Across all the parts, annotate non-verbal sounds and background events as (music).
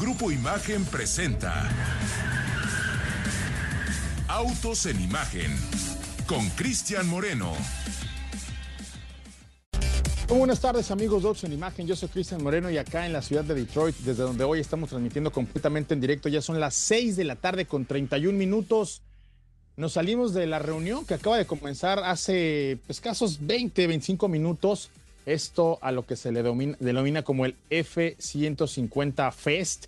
Grupo Imagen presenta Autos en Imagen con Cristian Moreno. buenas tardes amigos de Autos en Imagen, yo soy Cristian Moreno y acá en la ciudad de Detroit, desde donde hoy estamos transmitiendo completamente en directo, ya son las 6 de la tarde con 31 minutos. Nos salimos de la reunión que acaba de comenzar hace escasos 20, 25 minutos. Esto a lo que se le denomina como el F-150 Fest.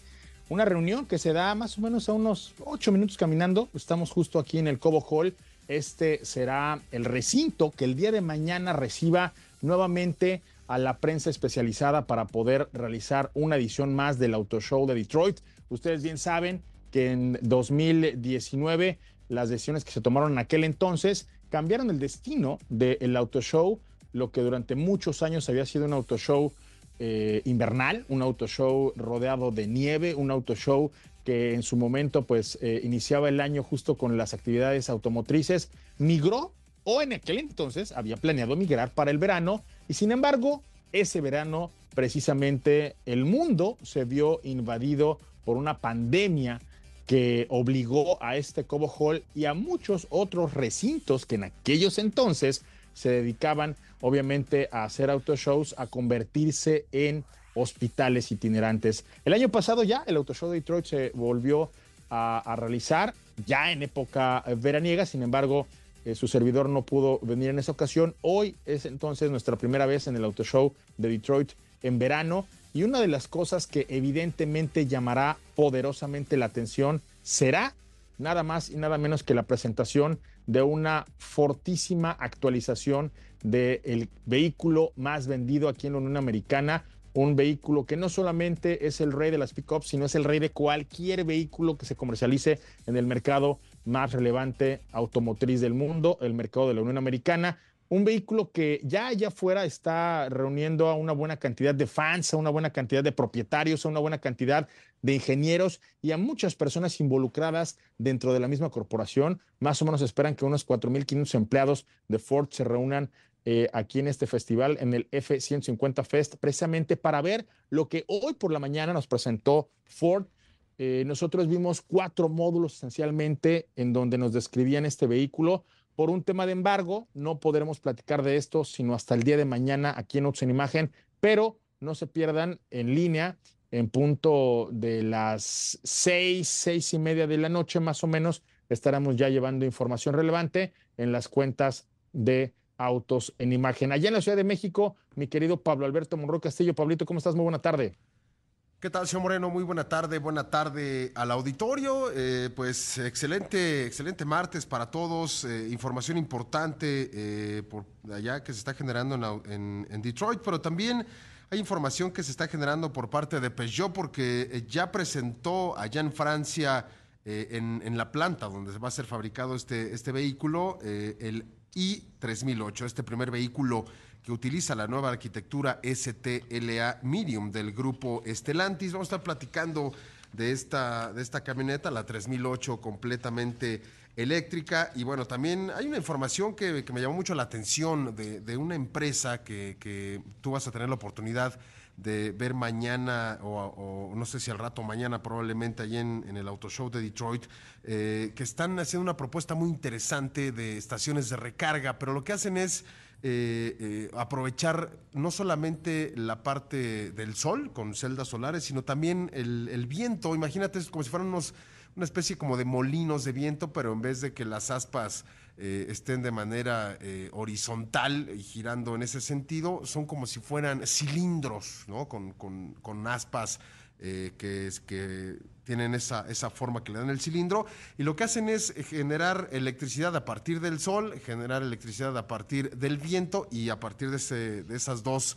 Una reunión que se da más o menos a unos 8 minutos caminando. Estamos justo aquí en el Cobo Hall. Este será el recinto que el día de mañana reciba nuevamente a la prensa especializada para poder realizar una edición más del Auto Show de Detroit. Ustedes bien saben que en 2019 las decisiones que se tomaron en aquel entonces cambiaron el destino del Auto Show, lo que durante muchos años había sido un Auto Show eh, invernal, un auto show rodeado de nieve, un auto show que en su momento pues eh, iniciaba el año justo con las actividades automotrices, migró o en aquel entonces había planeado migrar para el verano y sin embargo ese verano precisamente el mundo se vio invadido por una pandemia que obligó a este Cobo Hall y a muchos otros recintos que en aquellos entonces se dedicaban obviamente a hacer autoshows, a convertirse en hospitales itinerantes. El año pasado ya el Autoshow de Detroit se volvió a, realizar ya en época veraniega, sin embargo, eh, su servidor no pudo venir en esa ocasión. Hoy es entonces nuestra primera vez en el Autoshow de Detroit en verano y una de las cosas que evidentemente llamará poderosamente la atención será nada más y nada menos que la presentación de una fortísima actualización del vehículo más vendido aquí en la Unión Americana, un vehículo que no solamente es el rey de las pickups, sino es el rey de cualquier vehículo que se comercialice en el mercado más relevante automotriz del mundo, el mercado de la Unión Americana. Un vehículo que ya allá afuera está reuniendo a una buena cantidad de fans, a una buena cantidad de propietarios, a una buena cantidad de ingenieros y a muchas personas involucradas dentro de la misma corporación. Más o menos esperan que unos 4.500 empleados de Ford se reúnan eh, aquí en este festival, en el F-150 Fest, precisamente para ver lo que hoy por la mañana nos presentó Ford. Eh, nosotros vimos cuatro módulos esencialmente en donde nos describían este vehículo. Por un tema de embargo, no podremos platicar de esto sino hasta el día de mañana aquí en Ots en Imagen, pero no se pierdan en línea en punto de las seis, seis y media de la noche más o menos, estaremos ya llevando información relevante en las cuentas de autos en imagen. Allá en la Ciudad de México, mi querido Pablo Alberto Monroy Castillo. Pablito, ¿cómo estás? Muy buena tarde. ¿Qué tal, señor Moreno? Muy buena tarde, buena tarde al auditorio. Eh, pues excelente, excelente martes para todos. Eh, información importante eh, por allá que se está generando en, Detroit, pero también hay información que se está generando por parte de Peugeot porque ya presentó allá en Francia, en, en, la planta donde va a ser fabricado este, este vehículo, el y 3008, este primer vehículo que utiliza la nueva arquitectura STLA Medium del grupo Estelantis. Vamos a estar platicando de esta, de esta camioneta, la 3008 completamente eléctrica. Y bueno, también hay una información que, me llamó mucho la atención de, una empresa que, que, tú vas a tener la oportunidad de ver mañana o, no sé si al rato mañana probablemente allí en, el Auto Show de Detroit, eh, que están haciendo una propuesta muy interesante de estaciones de recarga, pero lo que hacen es eh, eh, aprovechar no solamente la parte del sol con celdas solares, sino también el, viento. Imagínate, como si fueran unos, una especie como de molinos de viento, pero en vez de que las aspas eh, estén de manera horizontal y girando en ese sentido, son como si fueran cilindros, ¿no? Con, con, aspas eh, que, es, que tienen esa, forma que le dan el cilindro, y lo que hacen es generar electricidad a partir del sol, generar electricidad a partir del viento, y a partir de, esas dos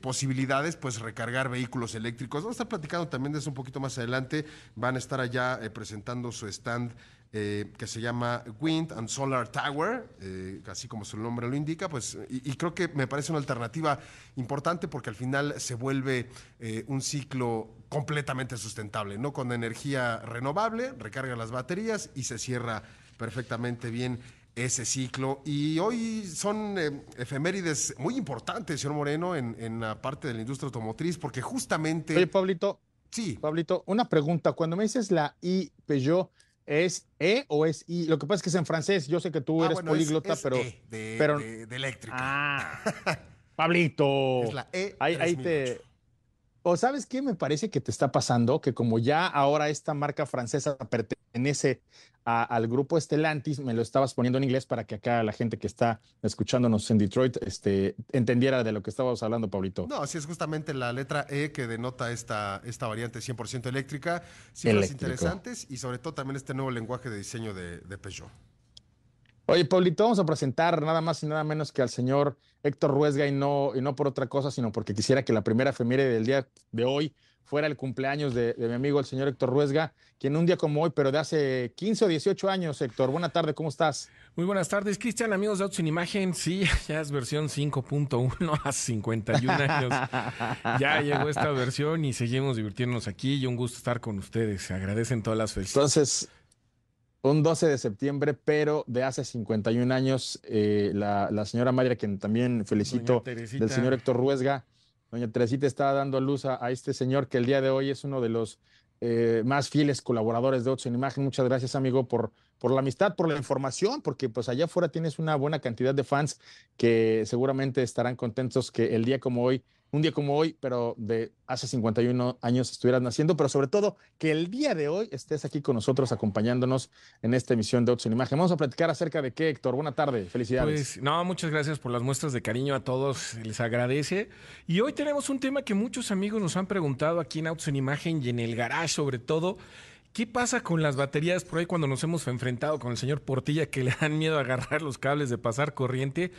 posibilidades, pues recargar vehículos eléctricos. Vamos a estar platicando también de eso un poquito más adelante. Van a estar allá presentando su stand eh, que se llama Wind and Solar Tower, eh, así como su nombre lo indica, pues, y, creo que me parece una alternativa importante porque al final se vuelve eh, un ciclo completamente sustentable, ¿no? Con energía renovable, recarga las baterías y se cierra perfectamente bien ese ciclo. Y hoy son efemérides muy importantes, señor Moreno, en, en, la parte de la industria automotriz, porque justamente... Oye, Pablito, Sí. Pablito, una pregunta. Cuando me dices la I Peugeot, ¿es E o es I? Lo que pasa es que es en francés. Yo sé que tú Ah, eres bueno, políglota, es pero. E, de, pero- de- de eléctrica. Ah, (laughs) Pablito. Es la E. Ahí, ahí 3008. te. O sabes qué me parece que te está pasando, que como ya ahora esta marca francesa pertenece a- al grupo Stellantis, me lo estabas poniendo en inglés para que acá la gente que está escuchándonos en Detroit este, entendiera de lo que estábamos hablando, Pablito. No, sí es justamente la letra E que denota esta, esta variante 100% eléctrica. Cifras Eléctrico. interesantes y sobre todo también este nuevo lenguaje de diseño de, de Peugeot. Oye, Pablito, vamos a presentar nada más y nada menos que al señor Héctor Ruesga y no, y no por otra cosa, sino porque quisiera que la primera efeméride del día de hoy fuera el cumpleaños de, de mi amigo el señor Héctor Ruesga, quien un día como hoy, pero de hace 15 o 18 años, Héctor. Buena tarde, ¿cómo estás? Muy buenas tardes, Cristian, amigos de Autos en Imagen. Sí, (laughs) ya es versión 5.1 a 51 años. Ya llegó esta versión y seguimos divirtiéndonos aquí y un gusto estar con ustedes. Se agradecen todas las felicidades. Entonces, un 12 de septiembre, pero de hace 51 años, eh, la, la señora Mayra, quien también felicito, del señor Héctor Ruesga, doña Teresita está dando a luz a, a este señor que el día de hoy es uno de los eh, más fieles colaboradores de Otso en Imagen. Muchas gracias, amigo, por, por la amistad, por la información, porque pues allá afuera tienes una buena cantidad de fans que seguramente estarán contentos que el día como hoy, un día como hoy, pero de hace 51 años estuvieras naciendo, pero sobre todo que el día de hoy estés aquí con nosotros acompañándonos en esta emisión de Otso en Imagen. Vamos a platicar acerca de qué, Héctor. Buena tarde, felicidades. Pues no, muchas gracias por las muestras de cariño a todos, les agradece. Y hoy tenemos un tema que muchos amigos nos han preguntado aquí en Autos en Imagen y en el garage sobre todo. ¿Qué pasa con las baterías por ahí cuando nos hemos enfrentado con el señor Portilla que le dan miedo a agarrar los cables de pasar corriente?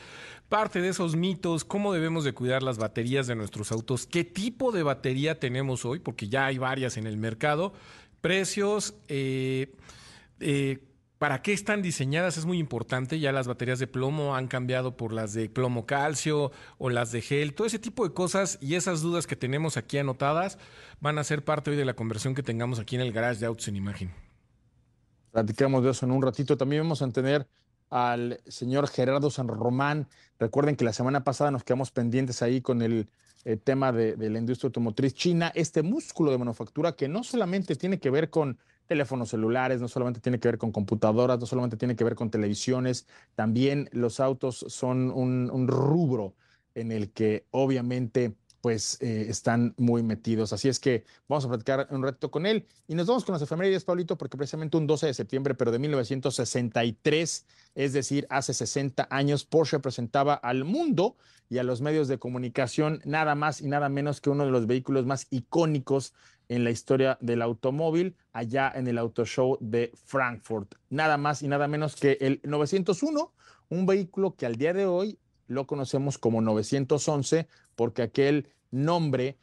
Parte de esos mitos, cómo debemos de cuidar las baterías de nuestros autos, qué tipo de batería tenemos hoy, porque ya hay varias en el mercado, precios, eh, eh, ¿Para qué están diseñadas? Es muy importante. Ya las baterías de plomo han cambiado por las de plomo calcio o las de gel. Todo ese tipo de cosas y esas dudas que tenemos aquí anotadas van a ser parte hoy de la conversión que tengamos aquí en el garage de Autos en Imagen. Platicamos de eso en un ratito. También vamos a tener al señor Gerardo San Román. Recuerden que la semana pasada nos quedamos pendientes ahí con el eh, tema de, de la industria automotriz china, este músculo de manufactura que no solamente tiene que ver con teléfonos celulares, no solamente tiene que ver con computadoras, no solamente tiene que ver con televisiones, también los autos son un, rubro en el que obviamente pues eh, están muy metidos. Así es que vamos a platicar un rato con él y nos vamos con las efemérides, Pablito, porque precisamente un 12 de septiembre, pero de 1963, es decir, hace 60 años, Porsche presentaba al mundo y a los medios de comunicación nada más y nada menos que uno de los vehículos más icónicos en la historia del automóvil allá en el Auto Show de Frankfurt. Nada más y nada menos que el 901, un vehículo que al día de hoy lo conocemos como 911 porque aquel nombre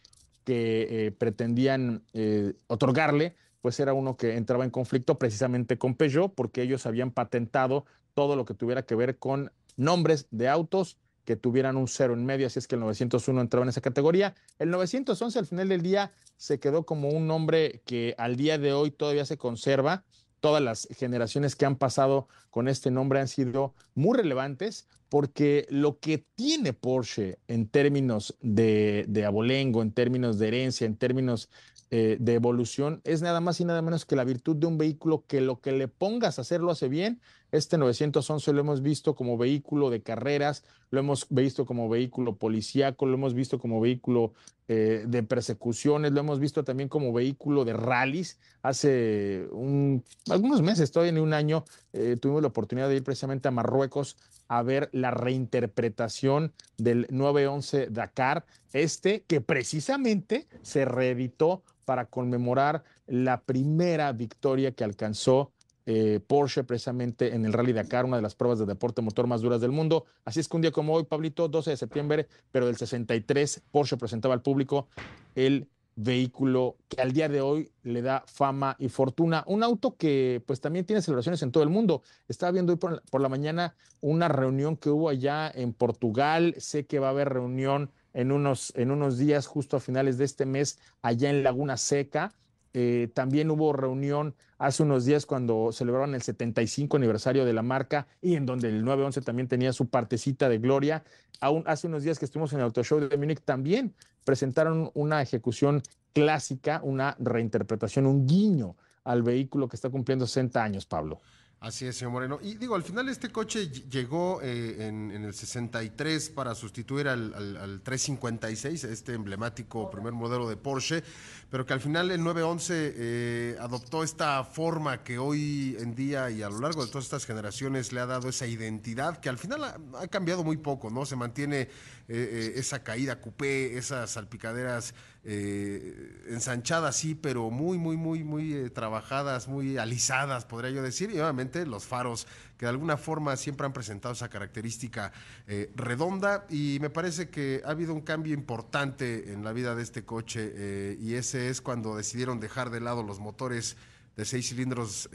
que eh, pretendían eh, otorgarle pues era uno que entraba en conflicto precisamente con Peugeot porque ellos habían patentado todo lo que tuviera que ver con nombres de autos que tuvieran un cero en medio, así es que el 901 entraba en esa categoría. El 911 al final del día se quedó como un nombre que al día de hoy todavía se conserva. Todas las generaciones que han pasado con este nombre han sido muy relevantes porque lo que tiene Porsche en términos de, abolengo, en términos de herencia, en términos eh, de evolución, es nada más y nada menos que la virtud de un vehículo que lo que le pongas a hacer lo hace bien. Este 911 lo hemos visto como vehículo de carreras, lo hemos visto como vehículo policíaco, lo hemos visto como vehículo eh, de persecuciones, lo hemos visto también como vehículo de rallies. Hace un, algunos meses, todavía en un año, eh, tuvimos la oportunidad de ir precisamente a Marruecos a ver la reinterpretación del 911 Dakar, este que precisamente se reeditó para conmemorar la primera victoria que alcanzó eh, Porsche precisamente en el Rally Dakar, una de las pruebas de deporte motor más duras del mundo. Así es que un día como hoy, Pablito, 12 de septiembre, pero del 63, Porsche presentaba al público el vehículo que al día de hoy le da fama y fortuna. Un auto que pues también tiene celebraciones en todo el mundo. Estaba viendo hoy por, por la mañana una reunión que hubo allá en Portugal. Sé que va a haber reunión en unos, en unos días, justo a finales de este mes, allá en Laguna Seca. Eh, también hubo reunión hace unos días cuando celebraron el 75 aniversario de la marca y en donde el 911 también tenía su partecita de gloria. Aún hace unos días que estuvimos en el Auto Show de Múnich también presentaron una ejecución clásica, una reinterpretación, un guiño al vehículo que está cumpliendo 60 años, Pablo. Así es, señor Moreno. Y digo, al final este coche llegó eh, en, el 63 para sustituir al, al, 356, este emblemático primer modelo de Porsche, pero que al final el 911 eh, adoptó esta forma que hoy en día y a lo largo de todas estas generaciones le ha dado esa identidad que al final ha, cambiado muy poco, ¿no? Se mantiene eh, esa caída coupé, esas salpicaderas eh, ensanchadas, sí, pero muy, muy, muy, muy eh, trabajadas, muy alisadas, podría yo decir, y obviamente los faros que de alguna forma siempre han presentado esa característica eh, redonda. Y me parece que ha habido un cambio importante en la vida de este coche y ese es cuando decidieron dejar de lado los motores de seis cilindros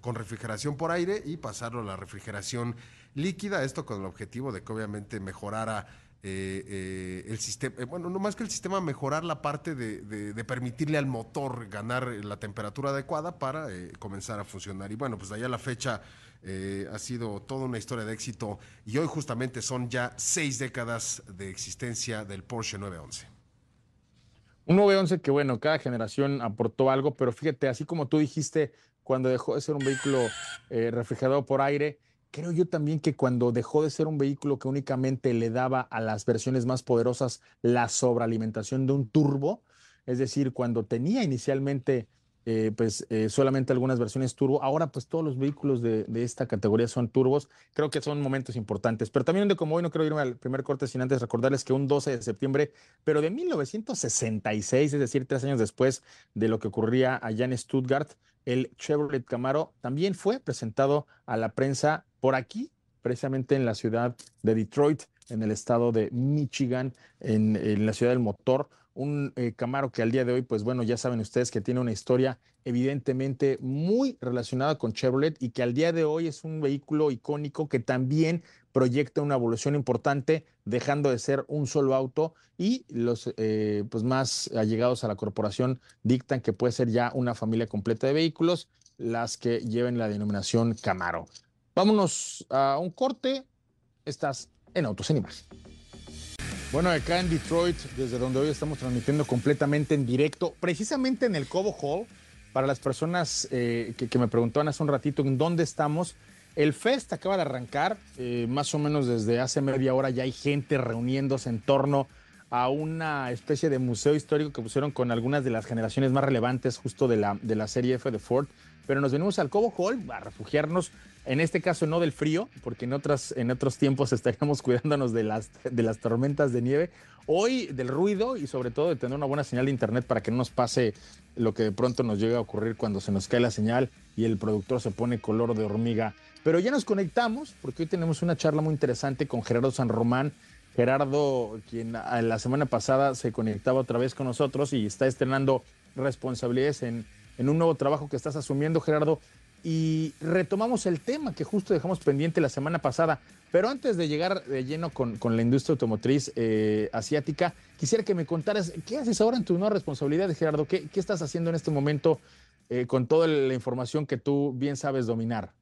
con refrigeración por aire y pasarlo a la refrigeración líquida, esto con el objetivo de que obviamente mejorara eh, eh, el sistema, eh, bueno, no más que el sistema, mejorar la parte de, permitirle al motor ganar la temperatura adecuada para comenzar a funcionar. Y bueno, pues de allá la fecha ha sido toda una historia de éxito y hoy justamente son ya seis décadas de existencia del Porsche 911. Un 911 que, bueno, cada generación aportó algo, pero fíjate, así como tú dijiste, cuando dejó de ser un vehículo refrigerado por aire, creo yo también que cuando dejó de ser un vehículo que únicamente le daba a las versiones más poderosas la sobrealimentación de un turbo, es decir, cuando tenía inicialmente eh, pues eh, solamente algunas versiones turbo, ahora pues todos los vehículos de, esta categoría son turbos, creo que son momentos importantes, pero también de como hoy no quiero irme al primer corte sin antes recordarles que un 12 de septiembre, pero de 1966, es decir, tres años después de lo que ocurría allá en Stuttgart, el Chevrolet Camaro también fue presentado a la prensa por aquí, precisamente en la ciudad de Detroit, en el estado de Michigan, en, la ciudad del motor. Un eh, Camaro que al día de hoy, pues bueno, ya saben ustedes que tiene una historia evidentemente muy relacionada con Chevrolet y que al día de hoy es un vehículo icónico que también proyecta una evolución importante, dejando de ser un solo auto y los eh, pues más allegados a la corporación dictan que puede ser ya una familia completa de vehículos las que lleven la denominación Camaro. Vámonos a un corte. Estás en Autos en Imagen. Bueno, acá en Detroit, desde donde hoy estamos transmitiendo completamente en directo, precisamente en el Cobo Hall, para las personas eh, que, me preguntaban hace un ratito en dónde estamos. El Fest acaba de arrancar, eh, más o menos desde hace media hora ya hay gente reuniéndose en torno a una especie de museo histórico que pusieron con algunas de las generaciones más relevantes justo de la, de la serie F de Ford. Pero nos venimos al Cobo Hall a refugiarnos en este caso no del frío, porque en, otras, en otros tiempos (laughs) estaríamos cuidándonos de las, de las tormentas de nieve. Hoy del ruido y sobre todo de tener una buena señal de internet para que no nos pase lo que de pronto nos llega a ocurrir cuando se nos cae la señal y el productor se pone color de hormiga. Pero ya nos conectamos porque hoy tenemos una charla muy interesante con Gerardo San Román. Gerardo, quien la semana pasada se conectaba otra vez con nosotros y está estrenando responsabilidades en, en un nuevo trabajo que estás asumiendo, Gerardo y retomamos el tema que justo dejamos pendiente la semana pasada. Pero antes de llegar de lleno con, la industria automotriz eh, asiática, quisiera que me contaras qué haces ahora en tu nueva responsabilidad, Gerardo. ¿Qué, qué estás haciendo en este momento eh, con toda la información que tú bien sabes dominar?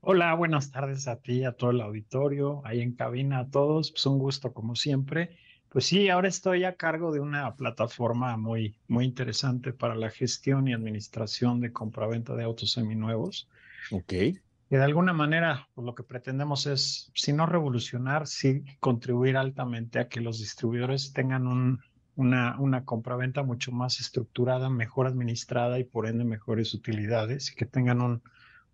Hola, buenas tardes a ti, a todo el auditorio, ahí en cabina a todos. Pues un gusto como siempre. Pues sí, ahora estoy a cargo de una plataforma muy, muy interesante para la gestión y administración de compraventa de autos seminuevos. Ok. Que de alguna manera pues lo que pretendemos es, si no revolucionar, sí contribuir altamente a que los distribuidores tengan un, una, una compraventa mucho más estructurada, mejor administrada y por ende mejores utilidades y que tengan un,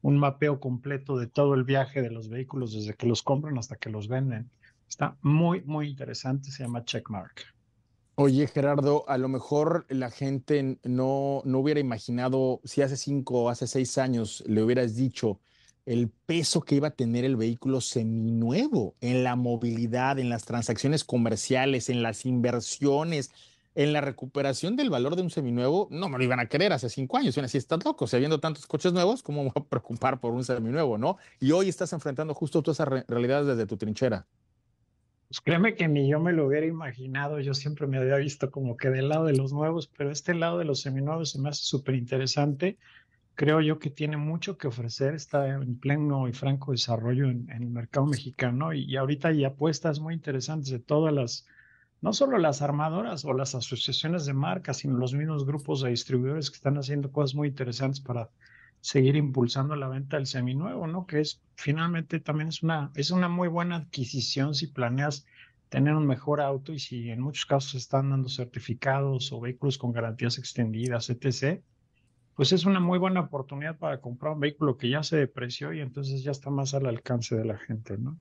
un mapeo completo de todo el viaje de los vehículos desde que los compran hasta que los venden Está muy, muy interesante, se llama Checkmark. Oye, Gerardo, a lo mejor la gente no, no hubiera imaginado, si hace cinco o hace seis años le hubieras dicho el peso que iba a tener el vehículo seminuevo en la movilidad, en las transacciones comerciales, en las inversiones, en la recuperación del valor de un seminuevo, no me lo iban a querer hace cinco años. Bueno, si estás loco, si habiendo tantos coches nuevos, ¿cómo me voy a preocupar por un seminuevo, no? Y hoy estás enfrentando justo todas esas realidades desde tu trinchera. Pues créeme que ni yo me lo hubiera imaginado, yo siempre me había visto como que del lado de los nuevos, pero este lado de los seminuevos se me hace súper interesante. Creo yo que tiene mucho que ofrecer, está en pleno y franco desarrollo en, el mercado mexicano y, y, ahorita hay apuestas muy interesantes de todas las, no solo las armadoras o las asociaciones de marcas, sino los mismos grupos de distribuidores que están haciendo cosas muy interesantes para seguir impulsando la venta del seminuevo, ¿no? Que es finalmente también es una, es una muy buena adquisición si planeas tener un mejor auto y si en muchos casos están dando certificados o vehículos con garantías extendidas, etc., pues es una muy buena oportunidad para comprar un vehículo que ya se depreció y entonces ya está más al alcance de la gente, ¿no?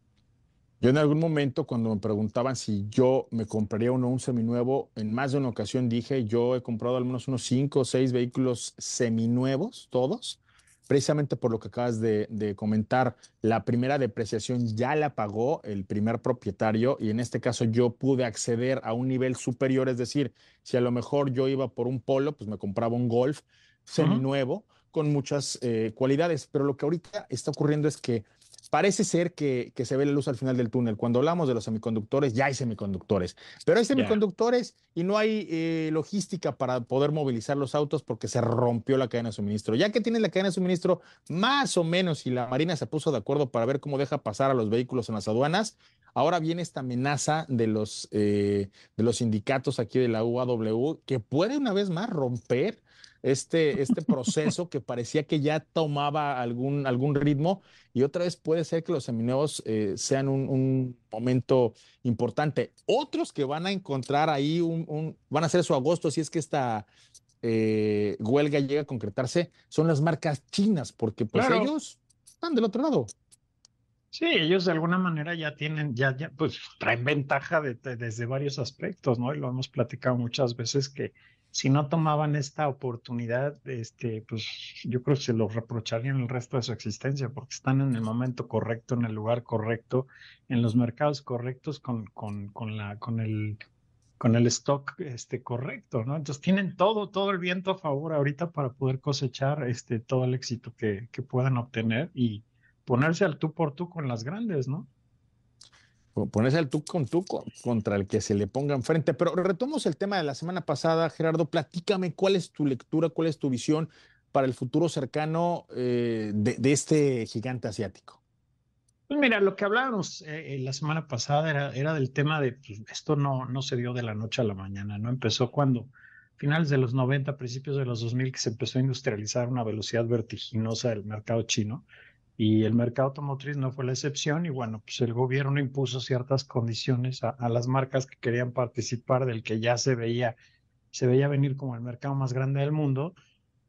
Yo en algún momento cuando me preguntaban si yo me compraría uno un seminuevo, en más de una ocasión dije, yo he comprado al menos unos cinco o seis vehículos seminuevos, todos, precisamente por lo que acabas de, comentar, la primera depreciación ya la pagó el primer propietario y en este caso yo pude acceder a un nivel superior, es decir, si a lo mejor yo iba por un polo, pues me compraba un golf seminuevo con muchas eh, cualidades, pero lo que ahorita está ocurriendo es que parece ser que, se ve la luz al final del túnel. Cuando hablamos de los semiconductores, ya hay semiconductores, pero hay semiconductores y no hay eh, logística para poder movilizar los autos porque se rompió la cadena de suministro. Ya que tiene la cadena de suministro, más o menos, y la Marina se puso de acuerdo para ver cómo deja pasar a los vehículos en las aduanas, ahora viene esta amenaza de los, eh, de los sindicatos aquí de la UAW que puede una vez más romper este, este proceso que parecía que ya tomaba algún, algún ritmo y otra vez puede ser que los seminuevos eh, sean un, momento importante. Otros que van a encontrar ahí, un, van a hacer su agosto si es que esta eh, huelga llega a concretarse, son las marcas chinas, porque pues ellos están del otro lado. Sí, ellos de alguna manera ya tienen, ya, ya, pues traen ventaja desde varios aspectos, ¿no? Y lo hemos platicado muchas veces que si no tomaban esta oportunidad, este, pues yo creo que se lo reprocharían el resto de su existencia, porque están en el momento correcto, en el lugar correcto, en los mercados correctos, con, con, con la, con el con el stock este, correcto, ¿no? Entonces tienen todo, todo el viento a favor ahorita para poder cosechar este, todo el éxito que, que puedan obtener y ponerse al tú por tú con las grandes, ¿no? ponerse el tú con tú contra el que se le ponga enfrente. Pero retomamos el tema de la semana pasada, Gerardo, platícame cuál es tu lectura, cuál es tu visión para el futuro cercano eh, de, este gigante asiático. Pues mira, lo que hablábamos eh, la semana pasada era, era del tema de, pues, esto no, no se dio de la noche a la mañana, ¿no? Empezó cuando finales de los 90, principios de los 2000, que se empezó a industrializar a una velocidad vertiginosa del mercado chino y el mercado automotriz no fue la excepción y bueno, pues el gobierno impuso ciertas condiciones a, las marcas que querían participar del que ya se veía, se veía venir como el mercado más grande del mundo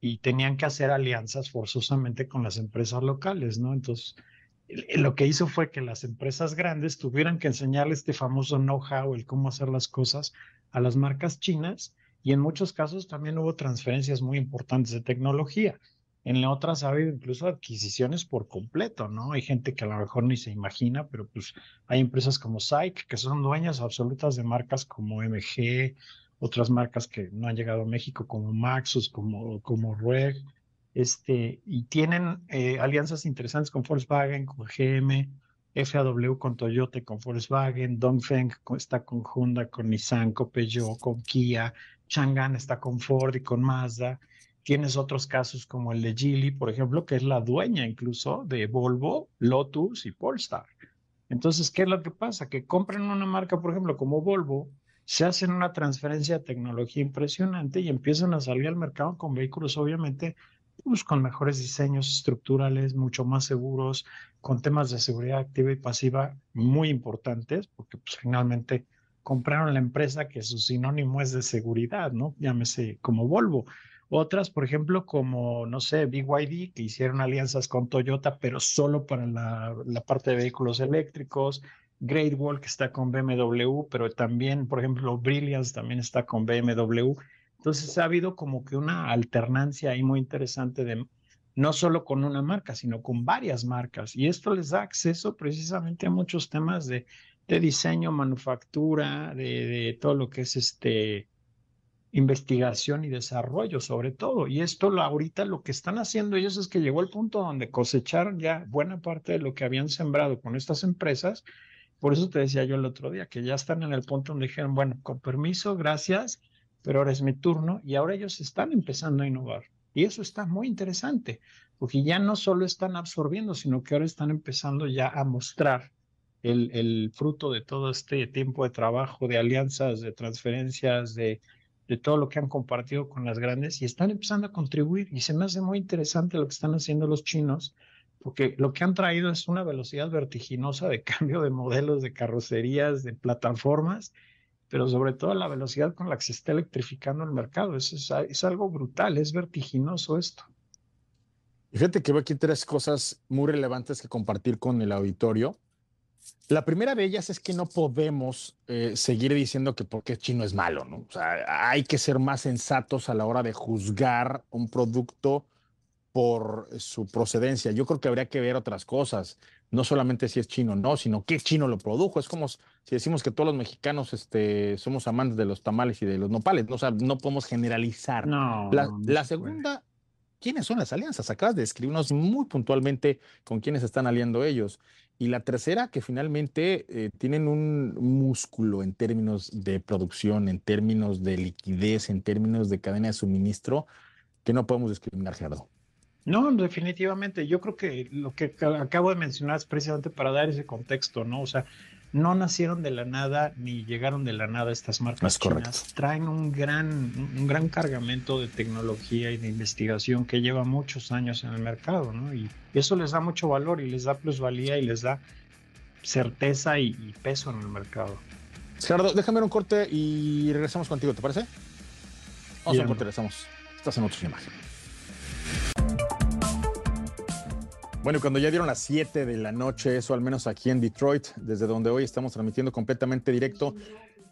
y tenían que hacer alianzas forzosamente con las empresas locales, ¿no? Entonces, lo que hizo fue que las empresas grandes tuvieran que enseñarle este famoso know-how, el cómo hacer las cosas a las marcas chinas y en muchos casos también hubo transferencias muy importantes de tecnología. En la otra ha habido incluso adquisiciones por completo, ¿no? Hay gente que a lo mejor ni se imagina, pero pues hay empresas como SAIC que son dueñas absolutas de marcas como MG, otras marcas que no han llegado a México como Maxus, como, como REG, este, y tienen eh, alianzas interesantes con Volkswagen, con GM, FAW con Toyota, con Volkswagen, Dongfeng está con Honda, con Nissan, con Peugeot, con Kia, Chang'an está con Ford y con Mazda. Tienes otros casos como el de Geely, por ejemplo, que es la dueña incluso de Volvo, Lotus y Polestar. Entonces, ¿qué es lo que pasa? Que compran una marca, por ejemplo, como Volvo, se hacen una transferencia de tecnología impresionante y empiezan a salir al mercado con vehículos, obviamente, pues, con mejores diseños estructurales, mucho más seguros, con temas de seguridad activa y pasiva muy importantes, porque pues, finalmente compraron la empresa que su sinónimo es de seguridad, ¿no? Llámese como Volvo. Otras, por ejemplo, como, no sé, BYD, que hicieron alianzas con Toyota, pero solo para la, parte de vehículos eléctricos. Great Wall, que está con BMW, pero también, por ejemplo, Brilliance también está con BMW. Entonces ha habido como que una alternancia ahí muy interesante de no solo con una marca, sino con varias marcas. Y esto les da acceso precisamente a muchos temas de, de diseño, manufactura, de, de, todo lo que es este investigación y desarrollo sobre todo. Y esto ahorita lo que están haciendo ellos es que llegó el punto donde cosecharon ya buena parte de lo que habían sembrado con estas empresas, Por eso te decía yo el otro día, que ya están en el punto donde dijeron, bueno, con permiso, gracias, pero ahora es mi turno y ahora ellos están empezando a innovar. Y eso está muy interesante, porque ya no solo están absorbiendo, sino que ahora están empezando ya a mostrar el, el fruto de todo este tiempo de trabajo, de alianzas, de transferencias, de, de todo lo que han compartido con las grandes y están empezando a contribuir. Y se me hace muy interesante lo que están haciendo los chinos, porque lo que han traído es una velocidad vertiginosa de (laughs) cambio de modelos, de carrocerías, de plataformas, pero sobre todo la velocidad con la que se está electrificando el mercado. Es, es, algo brutal, es vertiginoso esto. Fíjate que veo aquí tres cosas muy relevantes que compartir con el auditorio. La primera de ellas es que no podemos eh, seguir diciendo que porque chino es malo, ¿no? O sea, hay que ser más sensatos a la hora de juzgar un producto por su procedencia. Yo creo que habría que ver otras cosas, no solamente si es chino, no, sino qué chino lo produjo. Es como si decimos que todos los mexicanos este, somos amantes de los tamales y de los nopales, ¿no? o sea, no podemos generalizar. No, la, no la se segunda, ¿quiénes son las alianzas? Acabas de describirnos muy puntualmente con quiénes están aliando ellos. Y la tercera, que finalmente eh, tienen un músculo en términos de producción, en términos de liquidez, en términos de cadena de suministro, que no podemos discriminar, Gerardo. No, definitivamente. Yo creo que lo que acabo de mencionar es precisamente para dar ese contexto, ¿no? O sea, no nacieron de la nada ni llegaron de la nada estas marcas Es correcto. chinas. Traen un gran, un gran cargamento de tecnología y de investigación que lleva muchos años en el mercado, ¿no? Y eso les da mucho valor y les da plusvalía y les da certeza y, y peso en el mercado. Gerardo, déjame un corte y regresamos contigo, ¿te parece? Vamos a un corte, regresamos. Estás en otra imagen. Bueno, cuando ya dieron las 7 de la noche, eso al menos aquí en Detroit, desde donde hoy estamos transmitiendo completamente directo,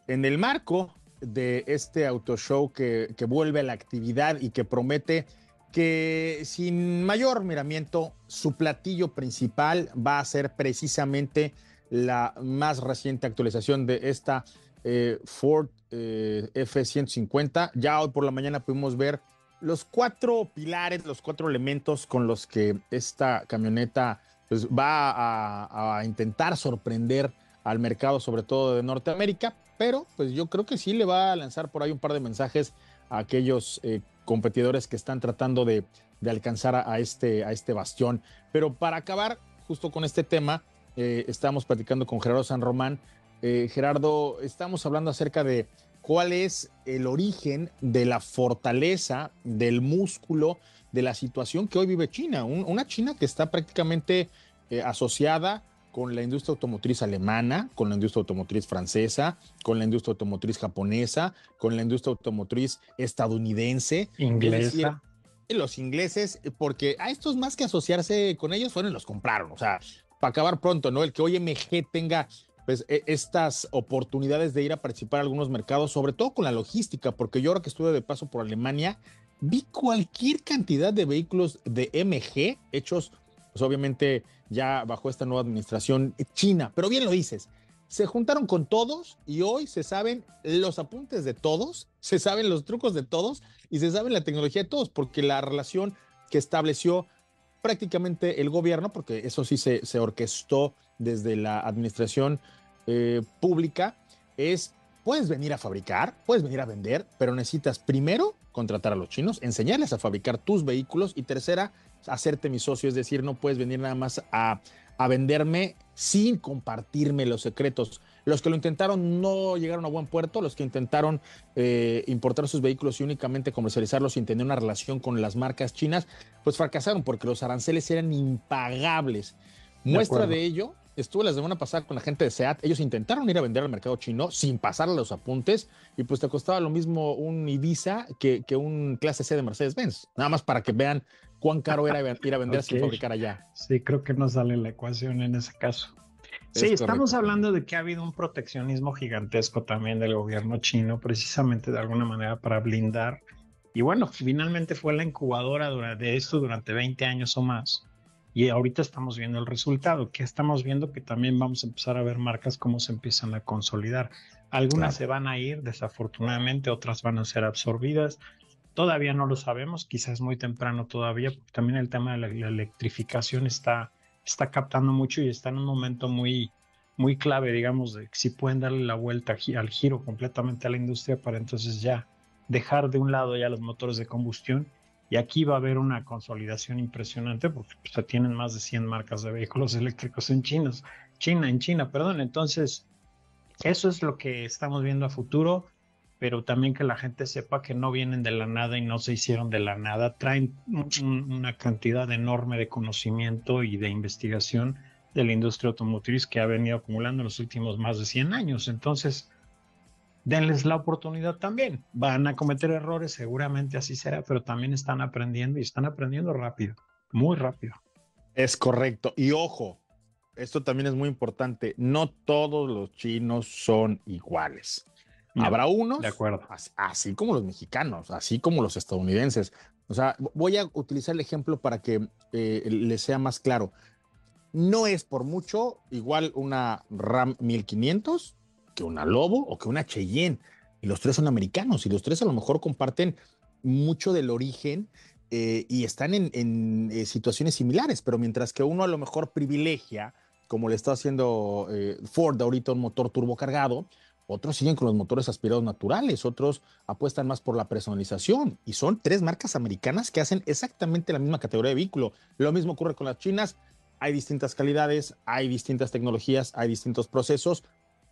en el marco de este auto show que, que vuelve a la actividad y que promete que sin mayor miramiento, su platillo principal va a ser precisamente la más reciente actualización de esta eh, Ford eh, F-150. Ya hoy por la mañana pudimos ver los cuatro pilares, los cuatro elementos con los que esta camioneta pues, va a, intentar sorprender al mercado, sobre todo de Norteamérica, pero pues yo creo que sí le va a lanzar por ahí un par de mensajes a aquellos eh, competidores que están tratando de, alcanzar a, este, a este bastión. Pero para acabar justo con este tema, eh, estamos platicando con Gerardo San Román. Eh, Gerardo, estamos hablando acerca de cuál es el origen de la fortaleza, del músculo, de la situación que hoy vive China. Un, una China que está prácticamente eh, asociada con la industria automotriz alemana, con la industria automotriz francesa, con la industria automotriz japonesa, con la industria automotriz estadounidense. Inglesa. Los ingleses, porque a estos más que asociarse con ellos, fueron y los compraron. O sea, para acabar pronto, ¿no? El que hoy MG tenga pues, e estas oportunidades de ir a participar en algunos mercados, sobre todo con la logística, porque yo ahora que estuve de paso por Alemania, vi cualquier cantidad de vehículos de MG hechos, pues obviamente ya bajo esta nueva administración china, pero bien lo dices, se juntaron con todos y hoy se saben los apuntes de todos, se saben los trucos de todos y se sabe la tecnología de todos, porque la relación que estableció prácticamente el gobierno, porque eso sí se, orquestó desde la administración eh, pública, es, puedes venir a fabricar, puedes venir a vender, pero necesitas primero contratar a los chinos, enseñarles a fabricar tus vehículos y tercera, hacerte mi socio, es decir, no puedes venir nada más a, a venderme sin compartirme los secretos. Los que lo intentaron no llegaron a buen puerto, los que intentaron eh, importar sus vehículos y únicamente comercializarlos sin tener una relación con las marcas chinas, pues fracasaron porque los aranceles eran impagables. Muestra de, de ello, estuve la semana pasada con la gente de SEAT, ellos intentaron ir a vender al mercado chino sin pasarle los apuntes y pues te costaba lo mismo un Ibiza que, que un clase C de Mercedes-Benz, nada más para que vean cuán caro era ir a vender (laughs) okay. sin fabricar allá. Sí, creo que no sale la ecuación en ese caso. Sí, es estamos correcto. hablando de que ha habido un proteccionismo gigantesco también del gobierno chino, precisamente de alguna manera para blindar. Y bueno, finalmente fue la incubadora de esto durante 20 años o más. Y ahorita estamos viendo el resultado, que estamos viendo que también vamos a empezar a ver marcas cómo se empiezan a consolidar. Algunas claro. se van a ir, desafortunadamente, otras van a ser absorbidas. Todavía no lo sabemos, quizás muy temprano todavía, porque también el tema de la, la electrificación está, está captando mucho y está en un momento muy, muy clave, digamos, de si pueden darle la vuelta al giro completamente a la industria para entonces ya dejar de un lado ya los motores de combustión y aquí va a haber una consolidación impresionante porque pues, tienen más de 100 marcas de vehículos (laughs) eléctricos en China, China, en China, perdón. Entonces, eso es lo que estamos viendo a futuro, pero también que la gente sepa que no vienen de la nada y no se hicieron de la nada, traen una cantidad enorme de conocimiento y de investigación de la industria automotriz que ha venido acumulando en los últimos más de 100 años. Entonces, denles la oportunidad también. Van a cometer errores, seguramente así será, pero también están aprendiendo y están aprendiendo rápido, muy rápido. Es correcto. Y ojo, esto también es muy importante, no todos los chinos son iguales. Habrá unos, de acuerdo. Así, como los mexicanos, así como los estadounidenses. O sea, voy a utilizar el ejemplo para que eh, les sea más claro. No es por mucho igual una RAM 1500 que una Lobo o que una Cheyenne. Y los tres son americanos y los tres a lo mejor comparten mucho del origen eh, y están en, eh, situaciones similares, pero mientras que uno a lo mejor privilegia, como le está haciendo eh, Ford ahorita un motor turbo cargado, otros siguen con los motores aspirados naturales, otros apuestan más por la personalización y son tres marcas americanas que hacen exactamente la misma categoría de vehículo. Lo mismo ocurre con las chinas, hay distintas calidades, hay distintas tecnologías, hay distintos procesos,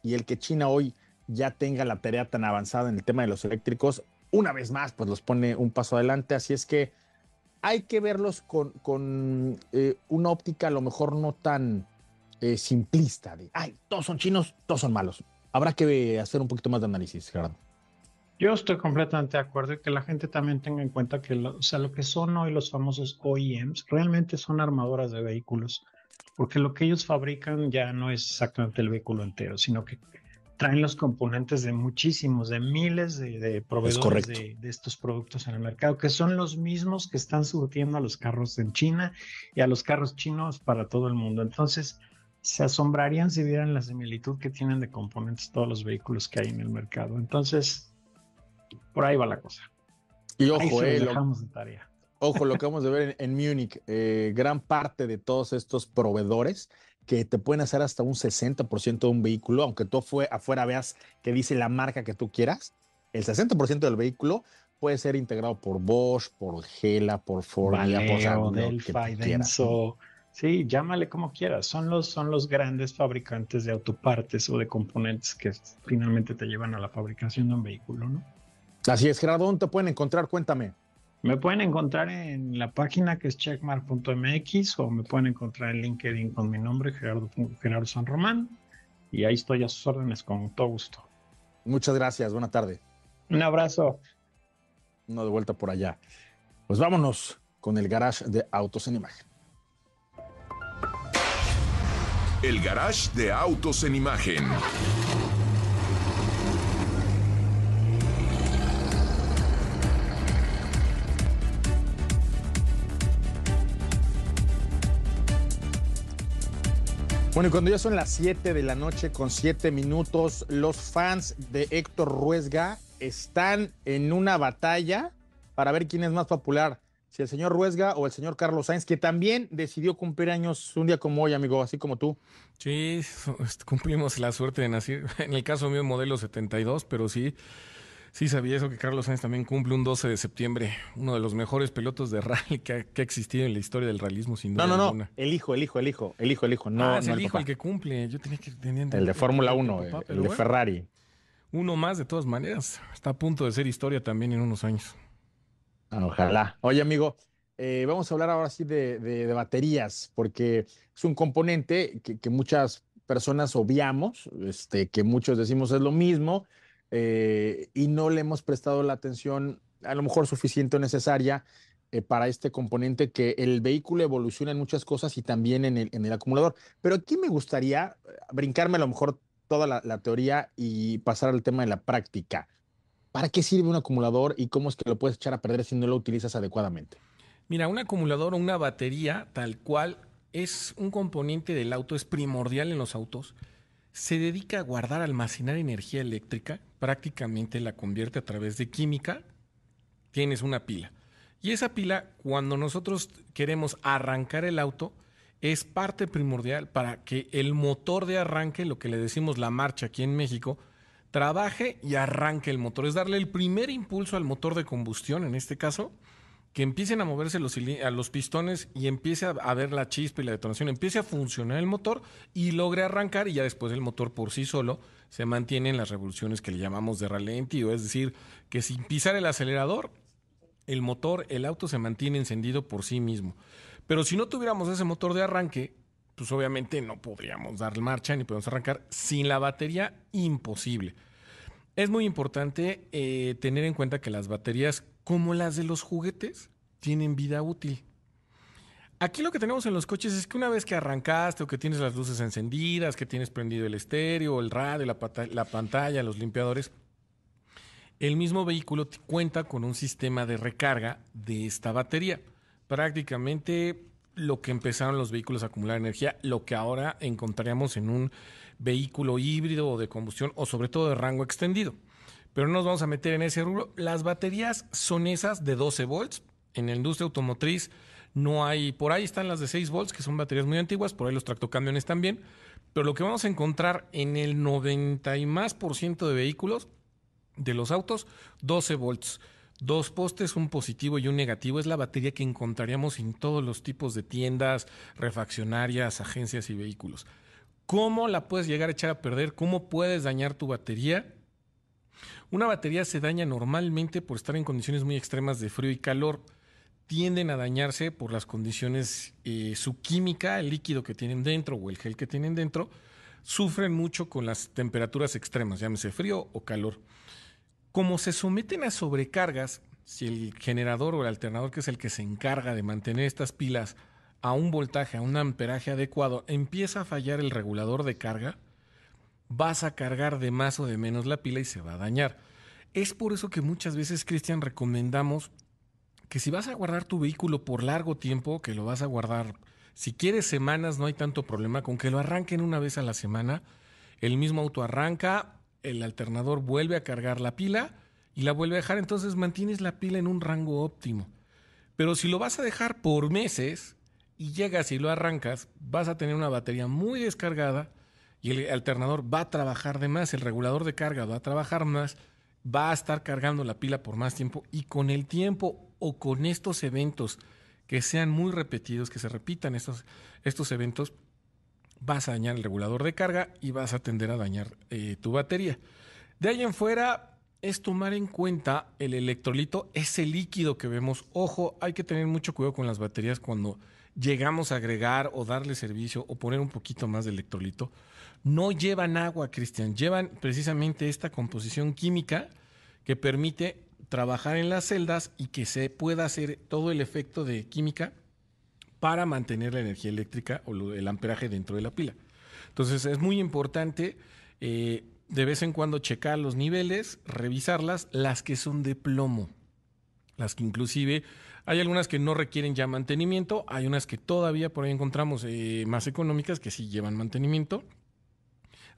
y el que China hoy ya tenga la tarea tan avanzada en el tema de los eléctricos, una vez más, pues los pone un paso adelante. Así es que hay que verlos con, eh, una óptica a lo mejor no tan eh, simplista de, ay, todos son chinos, todos son malos. Habrá que hacer un poquito más de análisis, Gerardo. Yo estoy completamente de acuerdo y que la gente también tenga en cuenta que lo, o sea, lo que son hoy los famosos OEMs realmente son armadoras de vehículos porque lo que ellos fabrican ya no es exactamente el vehículo entero, sino que traen los componentes de muchísimos, de miles de, proveedores de, estos productos en el mercado, que son los mismos que están surtiendo a los carros en China y a los carros chinos para todo el mundo. Entonces, se asombrarían si vieran la similitud que tienen de componentes todos los vehículos que hay en el mercado. Entonces, por ahí va la cosa. Y ojo, eh, dejamos de tarea. Ojo, lo que (laughs) vamos a ver en, Múnich, eh, gran parte de todos estos proveedores que te pueden hacer hasta un 60% de un vehículo, aunque tú afuera veas que dice la marca que tú quieras, el 60% del vehículo puede ser integrado por Bosch, por Gela, por Ford, por Delphi, Denso. Sí, llámale como quieras. Son los, son los grandes fabricantes de autopartes o de componentes que finalmente te llevan a la fabricación de un vehículo, ¿no? Así es, Gerardo, ¿dónde te pueden encontrar? Cuéntame. Me pueden encontrar en la página que es checkmark.mx o me pueden encontrar en LinkedIn con mi nombre, Gerardo, Gerardo San Román. Y ahí estoy a sus órdenes con todo gusto. Muchas gracias, buena tarde. Un abrazo. Uno de vuelta por allá. Pues vámonos con el garage de autos en imagen. El garage de autos en imagen. Bueno, y cuando ya son las 7 de la noche con 7 minutos, los fans de Héctor Ruesga están en una batalla para ver quién es más popular, si el señor Ruesga o el señor Carlos Sainz, que también decidió cumplir años un día como hoy, amigo, así como tú. Sí, (laughs) cumplimos la suerte de nacer, (laughs) en el caso mío, modelo 72, pero sí, Sí, sabía eso que Carlos Sainz también cumple un 12 de septiembre, uno de los mejores pilotos de (laughs) rally que ha, existido en la historia del realismo, sin duda. No, no, no. El hijo, el hijo, el hijo, el hijo, el hijo. No, ah, es el hijo el que cumple. Yo tenía que tener El de Fórmula 1, el, de Ferrari. Uno más, de todas maneras. Está a punto de ser historia también en unos años. Ah, ojalá. Oye, amigo, eh, vamos a hablar ahora sí de, baterías, porque es un componente que, muchas personas obviamos, este, que muchos decimos es lo mismo eh, y no le hemos prestado la atención a lo mejor suficiente o necesaria eh, para este componente que el vehículo evoluciona en muchas cosas y también en el, acumulador. Pero aquí me gustaría brincarme a lo mejor toda la, la, teoría y pasar al tema de la práctica. ¿Para qué sirve un acumulador y cómo es que lo puedes echar a perder si no lo utilizas adecuadamente? Mira, un acumulador o una batería tal cual es un componente del auto, es primordial en los autos se dedica a guardar, almacenar energía eléctrica, prácticamente la convierte a través de química, tienes una pila. Y esa pila, cuando nosotros queremos arrancar el auto, es parte primordial para que el motor de arranque, lo que le decimos la marcha aquí en México, trabaje y arranque el motor. Es darle el primer impulso al motor de combustión, en este caso, que empiecen a moverse los, los pistones y empiece a, ver la chispa y la detonación, empiece a funcionar el motor y logre arrancar y ya después el motor por sí solo se mantiene en las revoluciones que le llamamos de ralentí, es decir, que sin pisar el acelerador, el motor, el auto se mantiene encendido por sí mismo. Pero si no tuviéramos ese motor de arranque, pues obviamente no podríamos dar marcha ni podemos arrancar sin la batería, imposible. Es muy importante eh, tener en cuenta que las baterías, como las de los juguetes, tienen vida útil. Aquí lo que tenemos en los coches es que una vez que arrancaste o que tienes las luces encendidas, que tienes prendido el estéreo, el radio, la, la pantalla, los limpiadores, el mismo vehículo cuenta con un sistema de recarga de esta batería prácticamente lo que empezaron los vehículos a acumular energía, lo que ahora encontraríamos en un vehículo híbrido o de combustión o sobre todo de rango extendido. Pero no nos vamos a meter en ese rubro. Las baterías son esas de 12 volts. En la industria automotriz no hay, por ahí están las de 6 volts, que son baterías muy antiguas, por ahí los tractocamiones también. Pero lo que vamos a encontrar en el 90 y más por ciento de vehículos, de los autos, 12 volts. Dos postes, un positivo y un negativo, es la batería que encontraríamos en todos los tipos de tiendas, refaccionarias, agencias y vehículos. ¿Cómo la puedes llegar a echar a perder? ¿Cómo puedes dañar tu batería? Una batería se daña normalmente por estar en condiciones muy extremas de frío y calor. Tienden a dañarse por las condiciones, eh, su química, el líquido que tienen dentro o el gel que tienen dentro, sufren mucho con las temperaturas extremas, llámese frío o calor. Como se someten a sobrecargas, si el generador o el alternador, que es el que se encarga de mantener estas pilas a un voltaje, a un amperaje adecuado, empieza a fallar el regulador de carga, vas a cargar de más o de menos la pila y se va a dañar. Es por eso que muchas veces, Cristian, recomendamos que si vas a guardar tu vehículo por largo tiempo, que lo vas a guardar, si quieres semanas, no hay tanto problema, con que lo arranquen una vez a la semana, el mismo auto arranca, el alternador vuelve a cargar la pila y la vuelve a dejar, entonces mantienes la pila en un rango óptimo. Pero si lo vas a dejar por meses y llegas y lo arrancas, vas a tener una batería muy descargada y el alternador va a trabajar de más, el regulador de carga va a trabajar más, va a estar cargando la pila por más tiempo y con el tiempo o con estos eventos que sean muy repetidos, que se repitan estos, estos eventos, vas a dañar el regulador de carga y vas a tender a dañar eh, tu batería. De ahí en fuera es tomar en cuenta el electrolito, ese líquido que vemos. Ojo, hay que tener mucho cuidado con las baterías cuando llegamos a agregar o darle servicio o poner un poquito más de electrolito. No llevan agua, Cristian, llevan precisamente esta composición química que permite trabajar en las celdas y que se pueda hacer todo el efecto de química para mantener la energía eléctrica o el amperaje dentro de la pila. Entonces es muy importante eh, de vez en cuando checar los niveles, revisarlas, las que son de plomo, las que inclusive hay algunas que no requieren ya mantenimiento, hay unas que todavía por ahí encontramos eh, más económicas que sí llevan mantenimiento.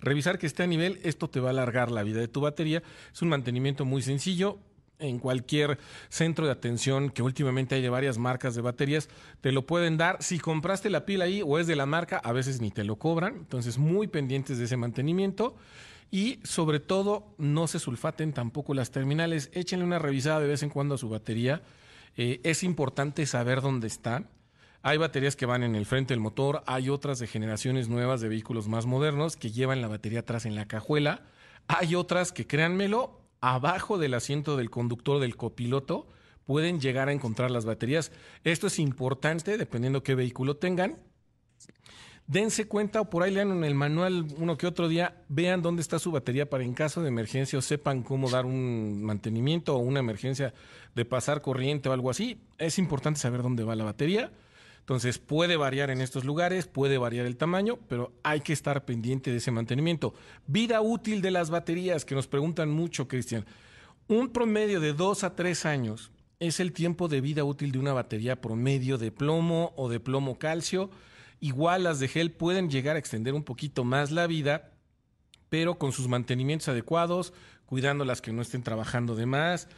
Revisar que esté a nivel, esto te va a alargar la vida de tu batería. Es un mantenimiento muy sencillo, en cualquier centro de atención que últimamente hay de varias marcas de baterías, te lo pueden dar. Si compraste la pila ahí o es de la marca, a veces ni te lo cobran. Entonces, muy pendientes de ese mantenimiento. Y sobre todo, no se sulfaten tampoco las terminales. Échenle una revisada de vez en cuando a su batería. Eh, es importante saber dónde están. Hay baterías que van en el frente del motor, hay otras de generaciones nuevas de vehículos más modernos que llevan la batería atrás en la cajuela. Hay otras que, créanmelo, abajo del asiento del conductor del copiloto pueden llegar a encontrar las baterías. Esto es importante dependiendo qué vehículo tengan. Dense cuenta o por ahí lean en el manual uno que otro día, vean dónde está su batería para en caso de emergencia o sepan cómo dar un mantenimiento o una emergencia de pasar corriente o algo así. Es importante saber dónde va la batería. Entonces puede variar en estos lugares, puede variar el tamaño, pero hay que estar pendiente de ese mantenimiento. Vida útil de las baterías, que nos preguntan mucho, Cristian. Un promedio de dos a tres años es el tiempo de vida útil de una batería promedio de plomo o de plomo calcio. Igual las de gel pueden llegar a extender un poquito más la vida, pero con sus mantenimientos adecuados, cuidando las que no estén trabajando de más,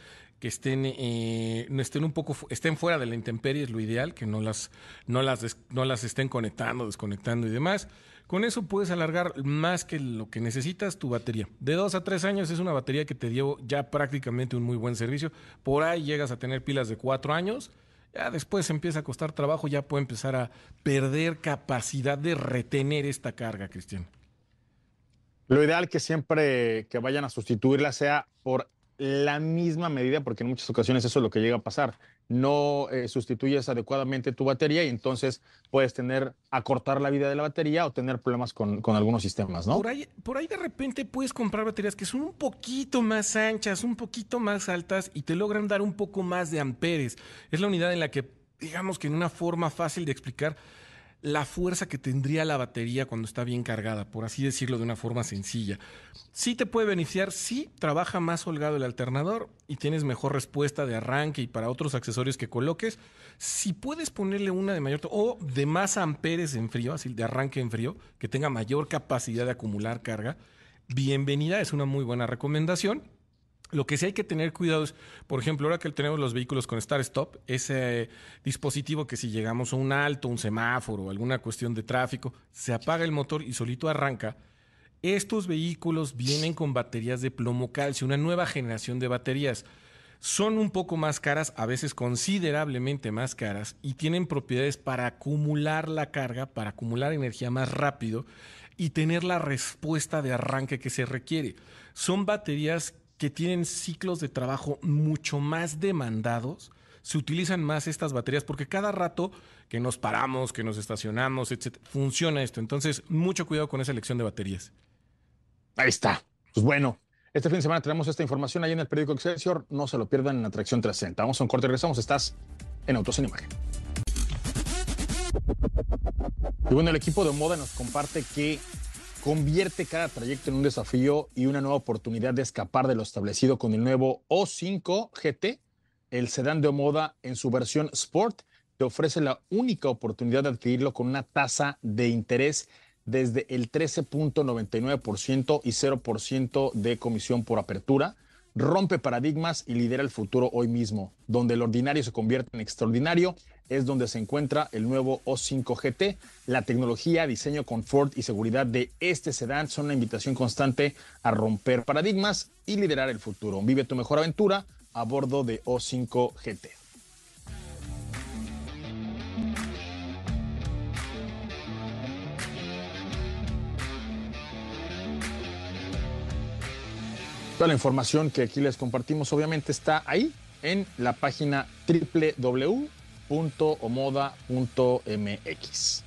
que estén, eh, estén un poco, estén fuera de la intemperie, es lo ideal, que no las, no las, no las estén conectando, desconectando y demás. Con eso puedes alargar más que lo que necesitas tu batería. De dos a tres años es una batería que te dio ya prácticamente un muy buen servicio. Por ahí llegas a tener pilas de cuatro años. Ya después empieza a costar trabajo, ya puede empezar a perder capacidad de retener esta carga, Cristian. Lo ideal que siempre que vayan a sustituirla sea por la misma medida, porque en muchas ocasiones eso es lo que llega a pasar. No eh, sustituyes adecuadamente tu batería y entonces puedes tener, acortar la vida de la batería o tener problemas con, con algunos sistemas, ¿no? Por ahí, por ahí de repente puedes comprar baterías que son un poquito más anchas, un poquito más altas y te logran dar un poco más de amperes. Es la unidad en la que, digamos que en una forma fácil de explicar, la fuerza que tendría la batería cuando está bien cargada, por así decirlo de una forma sencilla. Sí te puede beneficiar, sí trabaja más holgado el alternador y tienes mejor respuesta de arranque y para otros accesorios que coloques. Si puedes ponerle una de mayor o de más amperes en frío, así de arranque en frío, que tenga mayor capacidad de acumular carga, bienvenida, es una muy buena recomendación. Lo que sí hay que tener cuidado es, por ejemplo, ahora que tenemos los vehículos con Start Stop, ese dispositivo que si llegamos a un alto, un semáforo, alguna cuestión de tráfico, se apaga el motor y solito arranca. Estos vehículos vienen con baterías de plomo calcio, una nueva generación de baterías. Son un poco más caras, a veces considerablemente más caras, y tienen propiedades para acumular la carga, para acumular energía más rápido y tener la respuesta de arranque que se requiere. Son baterías que tienen ciclos de trabajo mucho más demandados, se utilizan más estas baterías porque cada rato que nos paramos, que nos estacionamos, etc., funciona esto. Entonces, mucho cuidado con esa elección de baterías. Ahí está. Pues bueno, este fin de semana tenemos esta información ahí en el periódico Excelsior. No se lo pierdan en Atracción 360. Vamos a un corte y regresamos. Estás en Autos en Imagen. Y bueno, el equipo de moda nos comparte que Convierte cada trayecto en un desafío y una nueva oportunidad de escapar de lo establecido con el nuevo O5 GT. El sedán de moda en su versión Sport te ofrece la única oportunidad de adquirirlo con una tasa de interés desde el 13.99% y 0% de comisión por apertura rompe paradigmas y lidera el futuro hoy mismo. Donde el ordinario se convierte en extraordinario es donde se encuentra el nuevo O5 GT. La tecnología, diseño, confort y seguridad de este sedán son una invitación constante a romper paradigmas y liderar el futuro. Vive tu mejor aventura a bordo de O5 GT. Toda la información que aquí les compartimos obviamente está ahí en la página www.omoda.mx.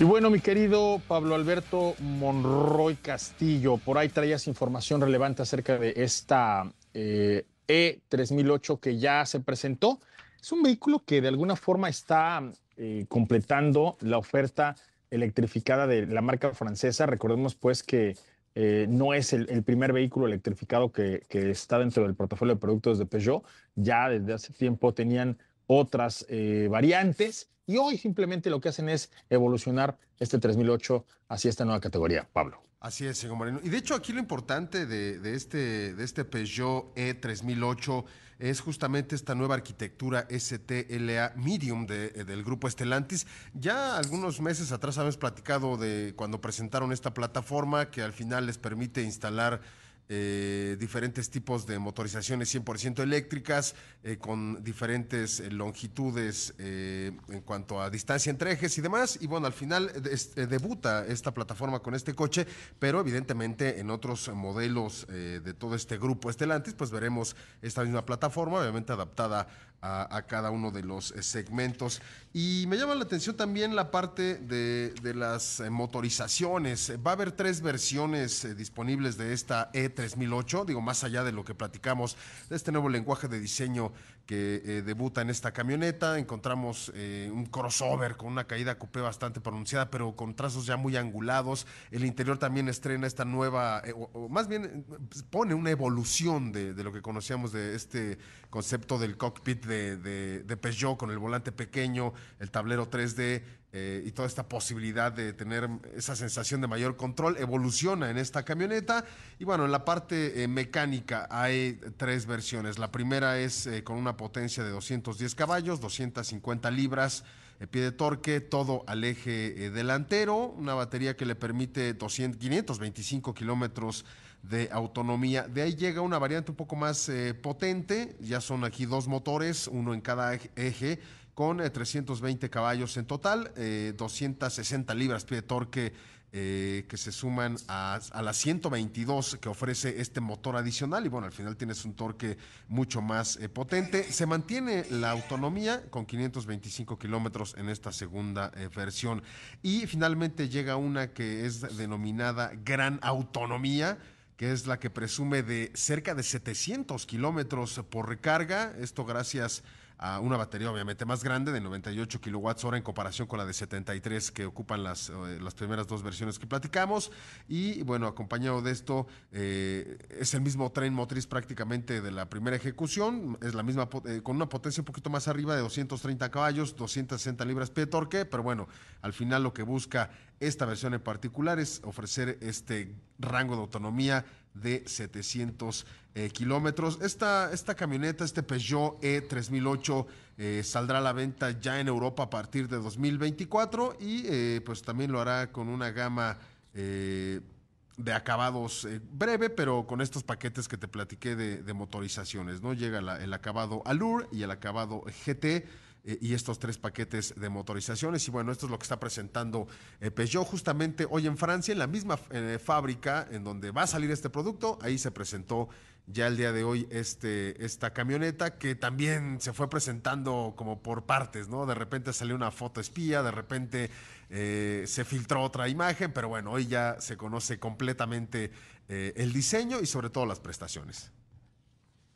Y bueno, mi querido Pablo Alberto Monroy Castillo, por ahí traías información relevante acerca de esta E3008 e que ya se presentó. Es un vehículo que de alguna forma está eh, completando la oferta electrificada de la marca francesa. Recordemos pues que eh, no es el, primer vehículo electrificado que, está dentro del portafolio de productos de Peugeot. Ya desde hace tiempo tenían otras eh, variantes y hoy simplemente lo que hacen es evolucionar este 3008 hacia esta nueva categoría. Pablo. Así es, señor Moreno. Y de hecho aquí lo importante de, de este, de este Peugeot E3008 es justamente esta nueva arquitectura STLA Medium de, del grupo Estelantis. Ya algunos meses atrás habíamos platicado de cuando presentaron esta plataforma que al final les permite instalar eh, diferentes tipos de motorizaciones 100% eléctricas eh, con diferentes eh, longitudes en cuanto a distancia entre ejes y demás. Y bueno, al final debuta esta plataforma con este coche, pero evidentemente en otros modelos de todo este grupo Estelantis, pues veremos esta misma plataforma, obviamente adaptada a, cada uno de los eh, segmentos. Y me llama la atención también la parte de, las eh, motorizaciones. Va a haber tres versiones eh, disponibles de esta E3008, digo, más allá de lo que platicamos de este nuevo lenguaje de diseño que debuta en esta camioneta. Encontramos un crossover con una caída coupé bastante pronunciada, pero con trazos ya muy angulados. El interior también estrena esta nueva, o, más bien pone una evolución de, lo que conocíamos de este concepto del cockpit de, Peugeot con el volante pequeño, el tablero 3D, eh, y toda esta posibilidad de tener esa sensación de mayor control evoluciona en esta camioneta. Y bueno, en la parte eh, mecánica hay tres versiones. La primera es eh, con una potencia de 210 caballos, 250 libras pie de torque, todo al eje delantero, una batería que le permite 200, 525 kilómetros de autonomía. De ahí llega una variante un poco más potente, ya son aquí dos motores, uno en cada eje con 320 eh, caballos en total, 260 eh, libras pie de torque eh, que se suman a, las 122 que ofrece este motor adicional. Y bueno, al final tienes un torque mucho más potente. Se mantiene la autonomía con 525 kilómetros en esta segunda versión. Y finalmente llega una que es denominada gran autonomía que es la que presume de cerca de 700 kilómetros por recarga, esto gracias a a una batería obviamente más grande de 98 kilowatts hora en comparación con la de 73 que ocupan las, eh, las primeras dos versiones que platicamos. Y bueno, acompañado de esto, eh, es el mismo tren motriz prácticamente de la primera ejecución, es la misma eh, con una potencia un poquito más arriba de 230 caballos, 260 libras. Pie de torque, pero bueno, al final lo que busca esta versión en particular es ofrecer este rango de autonomía de 700 eh, kilómetros. Esta, esta camioneta, este Peugeot E3008, eh, saldrá a la venta ya en Europa a partir de 2024 y eh, pues también lo hará con una gama de acabados breve, pero con estos paquetes que te platiqué de, motorizaciones, ¿no? Llega el acabado Allure y el acabado GT eh, y estos tres paquetes de motorizaciones. Y bueno, esto es lo que está presentando eh, Peugeot justamente hoy en Francia, en la misma eh, fábrica en donde va a salir este producto. Ahí se presentó ya el día de hoy este, esta camioneta que también se fue presentando como por partes, ¿no? De repente salió una foto espía, de repente se filtró otra imagen, pero bueno, hoy ya se conoce completamente el diseño y sobre todo las prestaciones.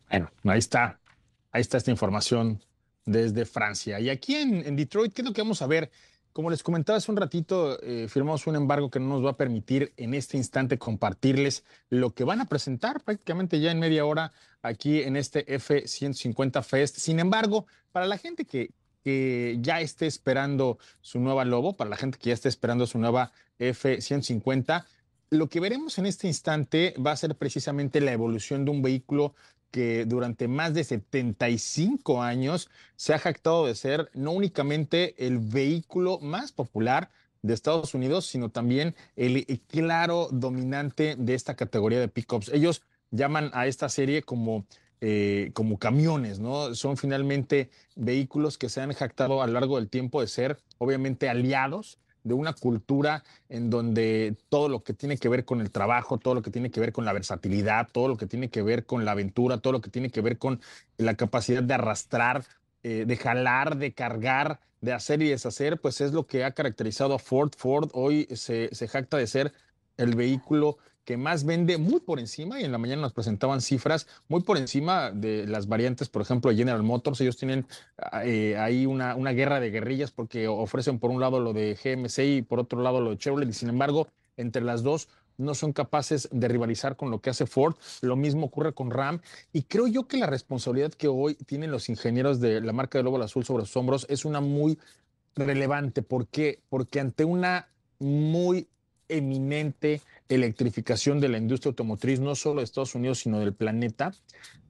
Bueno, ahí está, ahí está esta información desde Francia. Y aquí en, Detroit, ¿qué es lo que vamos a ver? Como les comentaba hace un ratito, eh, firmamos un embargo que no nos va a permitir en este instante compartirles lo que van a presentar prácticamente ya en media hora aquí en este F-150 Fest. Sin embargo, para la gente que, que ya esté esperando su nueva Lobo, para la gente que ya esté esperando su nueva F-150, lo que veremos en este instante va a ser precisamente la evolución de un vehículo que durante más de 75 años se ha jactado de ser no únicamente el vehículo más popular de Estados Unidos, sino también el claro dominante de esta categoría de pickups. Ellos llaman a esta serie como, eh, como camiones, ¿no? Son finalmente vehículos que se han jactado a lo largo del tiempo de ser, obviamente, aliados de una cultura en donde todo lo que tiene que ver con el trabajo, todo lo que tiene que ver con la versatilidad, todo lo que tiene que ver con la aventura, todo lo que tiene que ver con la capacidad de arrastrar, eh, de jalar, de cargar, de hacer y deshacer, pues es lo que ha caracterizado a Ford. Ford hoy se, se jacta de ser el vehículo que más vende muy por encima, y en la mañana nos presentaban cifras muy por encima de las variantes, por ejemplo, General Motors. Ellos tienen ah, eh, ahí una, una guerra de guerrillas porque ofrecen por un lado lo de GMC y por otro lado lo de Chevrolet, y sin embargo, entre las dos no son capaces de rivalizar con lo que hace Ford. Lo mismo ocurre con Ram. Y creo yo que la responsabilidad que hoy tienen los ingenieros de la marca de Lobo Azul sobre sus hombros es una muy relevante. ¿Por qué? Porque ante una muy eminente electrificación de la industria automotriz, no solo de Estados Unidos, sino del planeta,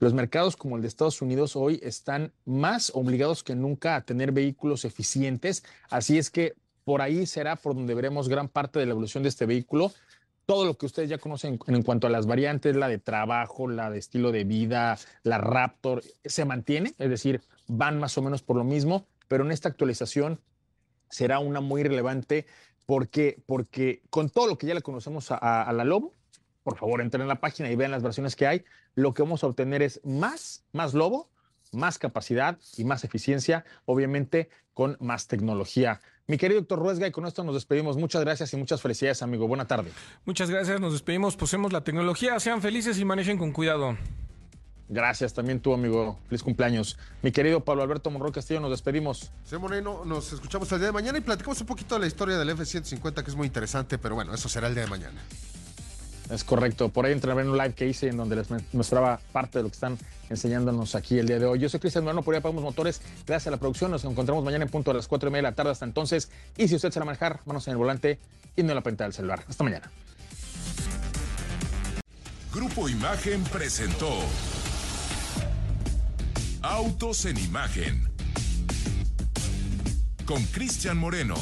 los mercados como el de Estados Unidos hoy están más obligados que nunca a tener vehículos eficientes. Así es que por ahí será por donde veremos gran parte de la evolución de este vehículo. Todo lo que ustedes ya conocen en cuanto a las variantes, la de trabajo, la de estilo de vida, la Raptor, se mantiene, es decir, van más o menos por lo mismo, pero en esta actualización será una muy relevante porque, porque con todo lo que ya le conocemos a, la Lobo, por favor entren en la página y vean las versiones que hay, lo que vamos a obtener es más, más Lobo, más capacidad y más eficiencia, obviamente con más tecnología. Mi querido doctor Ruesga, y con esto nos despedimos. Muchas gracias y muchas felicidades, amigo. Buena tarde. Muchas gracias, nos despedimos, posemos la tecnología, sean felices y manejen con cuidado. Gracias también tú, amigo. Feliz cumpleaños. Mi querido Pablo Alberto Monroy Castillo, nos despedimos. Sí, Moreno, nos escuchamos el día de mañana y platicamos un poquito de la historia del F-150, que es muy interesante, pero bueno, eso será el día de mañana. Es correcto. Por ahí entré en un live que hice en donde les mostraba parte de lo que están enseñándonos aquí el día de hoy. Yo soy Cristian Moreno, por ahí apagamos motores. Gracias a la producción. Nos encontramos mañana en punto a las 4 y media de la tarde. Hasta entonces. Y si usted se va a manejar, manos en el volante y no en la pantalla del celular. Hasta mañana. Grupo Imagen presentó Autos en Imagen con Cristian Moreno.